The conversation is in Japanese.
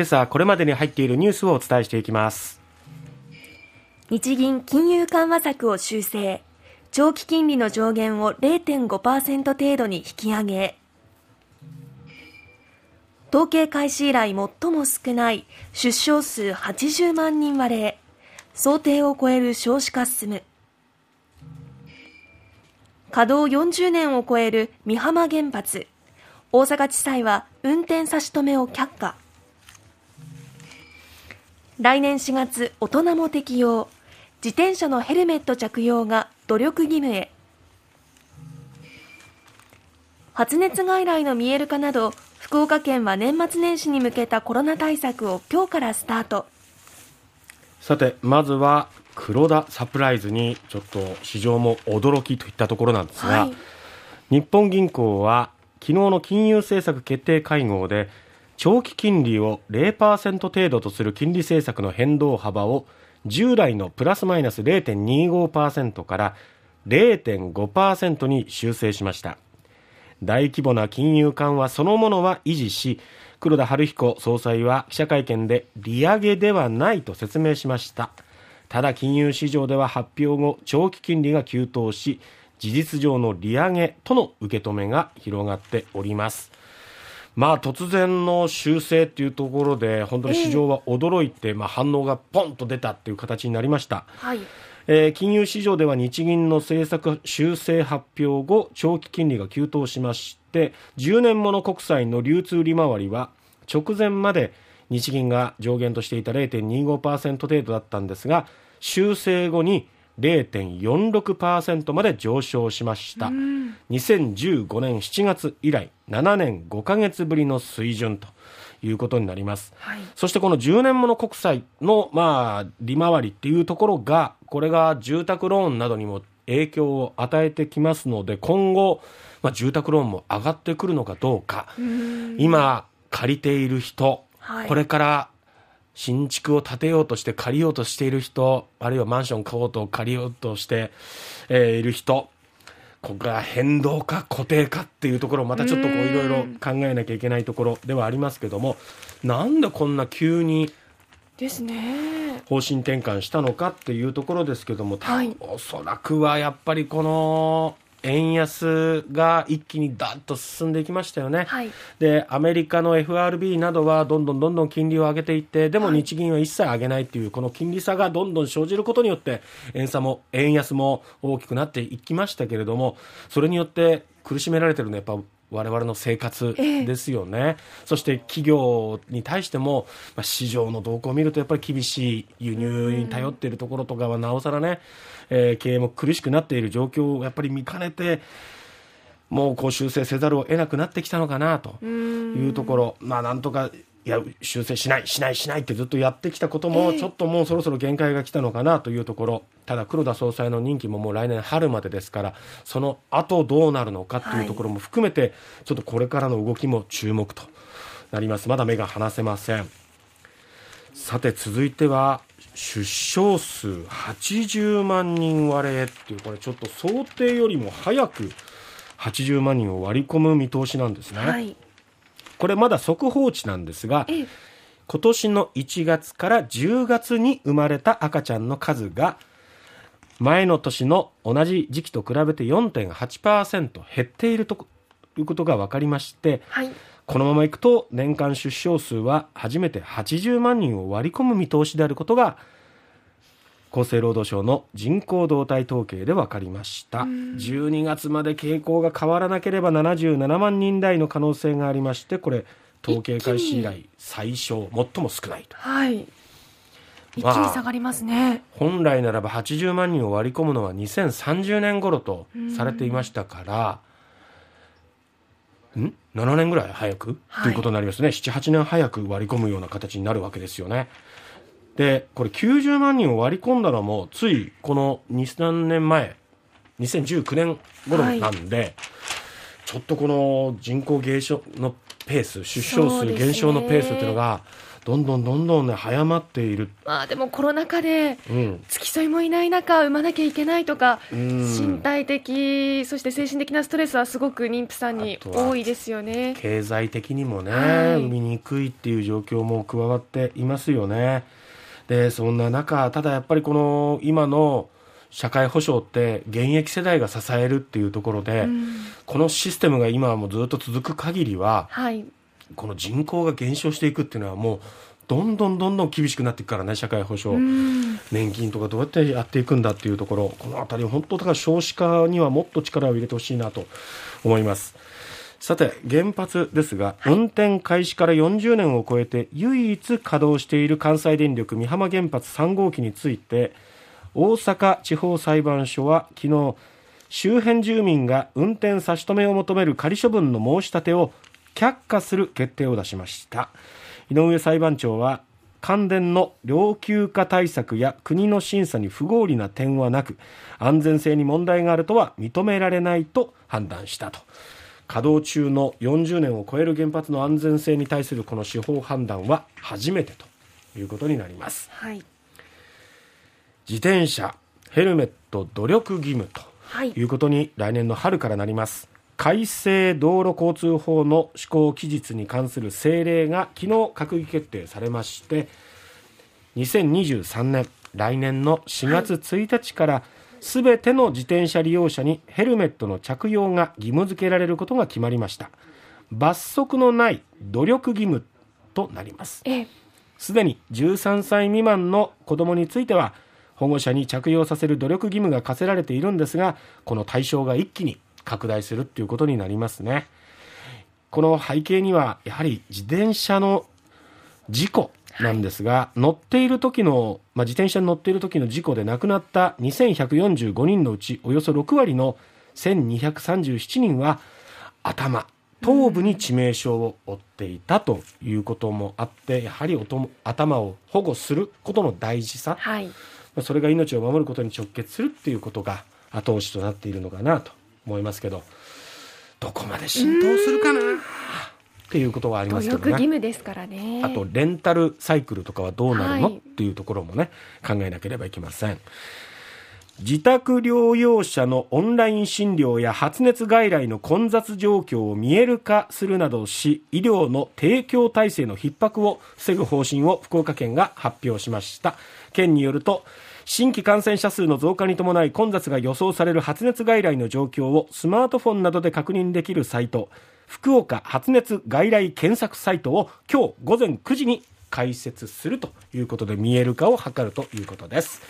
今朝これまでに入っているニュースをお伝えしていきます。日銀金融緩和策を修正。長期金利の上限を0.5%程度に引き上げ。統計開始以来最も少ない出生数80万人割れ。想定を超える少子化進む。稼働40年を超える美浜原発。大阪地裁は運転差し止めを却下。来年4月大人も適用。自転車のヘルメット着用が努力義務へ。発熱外来の見える化など福岡県は年末年始に向けたコロナ対策を今日からスタート。さてまずは黒田サプライズにちょっと市場も驚きといったところなんですが、はい、日本銀行は昨日の金融政策決定会合で長期金利を0%程度とする金利政策の変動幅を従来のプラスマイナス0.25%から0.5%に修正しました。大規模な金融緩和そのものは維持し黒田晴彦総裁は記者会見で利上げではないと説明しました。ただ金融市場では発表後長期金利が急騰し事実上の利上げとの受け止めが広がっております。まあ突然の修正っていうところで本当に市場は驚いて、まあ、反応がポンと出たっていう形になりました、はい。えー、金融市場では日銀の政策修正発表後長期金利が急騰しまして10年もの国債の流通利回りは直前まで日銀が上限としていた0.25%程度だったんですが修正後に0.46%まで上昇しました、2015年7月以来7年5か月ぶりの水準ということになります、はい、そしてこの10年もの国債の、まあ、利回りっていうところがこれが住宅ローンなどにも影響を与えてきますので今後、まあ、住宅ローンも上がってくるのかどうか。今借りている人、はい、これから新築を建てようとして借りようとしている人、あるいはマンション買おうと借りようとして、えー、いる人、ここが変動か固定かっていうところまたちょっとこういろいろ考えなきゃいけないところではありますけども、なんでこんな急にですね。方針転換したのかっていうところですけども、はい、おそらくはやっぱりこの円安が一気にだっと進んでいきましたよね、はい、でアメリカの FRB などはどんどんどんどん金利を上げていってでも日銀は一切上げないという、この金利差がどんどん生じることによって円差も円安も大きくなっていきましたけれどもそれによって苦しめられてるのはやっぱ我々の生活ですよね、ええ、そして企業に対しても、まあ、市場の動向を見るとやっぱり厳しい輸入に頼っているところとかはなおさらね、えー、経営も苦しくなっている状況をやっぱり見かねてもうこう修正せざるを得なくなってきたのかなというところ、まあ、なんとかいや修正しない、しない、しないってずっとやってきたことも、ちょっともうそろそろ限界が来たのかなというところ、ただ黒田総裁の任期ももう来年春までですから、その後どうなるのかというところも含めて、ちょっとこれからの動きも注目となります。まだ目が離せません。さて続いては出生数80万人割れっていうこれちょっと想定よりも早く80万人を割り込む見通しなんですね、はい、これまだ速報値なんですが今年の1月から10月に生まれた赤ちゃんの数が前の年の同じ時期と比べて4.8%減っているということが分かりまして、はい。このままいくと年間出生数は初めて80万人を割り込む見通しであることが厚生労働省の人口動態統計で分かりました。12月まで傾向が変わらなければ77万人台の可能性がありましてこれ統計開始以来最小最も少ないと。はい。一気に下がりますね、まあ、本来ならば80万人を割り込むのは2030年頃とされていましたからん？7年ぐらい早く、はい、ということになりますね。78年早く割り込むような形になるわけですよねでこれ90万人を割り込んだのもついこの23年前2019年頃なんで、はい、ちょっとこの人口減少のペース出生数減少のペースっていうのが、どんどんどんどんね早まっている。まあでもコロナ禍で付き添いもいない中産まなきゃいけないとか、うん、身体的そして精神的なストレスはすごく妊婦さんに多いですよね。経済的にもね、はい、産みにくいっていう状況も加わっていますよねでそんな中ただやっぱりこの今の社会保障って現役世代が支えるっていうところで、うん、このシステムが今もずっと続く限りは、はい、この人口が減少していくっていうのはもうどんどんどんどん厳しくなっていくからね社会保障、年金とかどうやってやっていくんだっていうところこの辺り本当だから少子化にはもっと力を入れてほしいなと思いますさて原発ですが、はい、運転開始から40年を超えて唯一稼働している関西電力美浜原発3号機について大阪地方裁判所は昨日周辺住民が運転差し止めを求める仮処分の申し立てを却下する決定を出しました。井上裁判長は関電の老朽化対策や国の審査に不合理な点はなく安全性に問題があるとは認められないと判断したと稼働中の40年を超える原発の安全性に対するこの司法判断は初めてということになります、はい、自転車ヘルメット努力義務とい。うことに来年の春からなります、改正道路交通法の施行期日に関する政令が昨日閣議決定されまして2023年来年の4月1日からすべての自転車利用者にヘルメットの着用が義務付けられることが決まりました。罰則のない努力義務となります。すでに13歳未満の子どもについては保護者に着用させる努力義務が課せられているんですがこの対象が一気に拡大するっていうことになりますね。この背景にはやはり自転車の事故なんですが、はい、乗っている時の、まあ、自転車に乗っている時の事故で亡くなった2145人のうちおよそ6割の1237人は頭頭部に致命傷を負っていたということもあってやはり頭を保護することの大事さ、はい、それが命を守ることに直結するっていうことが後押しとなっているのかなと思いますけどどこまで浸透するかなっていうことはありますけどね。義務ですからね。あとレンタルサイクルとかはどうなるの、はい、っていうところもね考えなければいけません。自宅療養者のオンライン診療や発熱外来の混雑状況を見える化するなどし医療の提供体制の逼迫を防ぐ方針を福岡県が発表しました県によると新規感染者数の増加に伴い混雑が予想される発熱外来の状況をスマートフォンなどで確認できるサイト福岡発熱外来検索サイトを今日午前9時に開設するということで見える化を図るということです。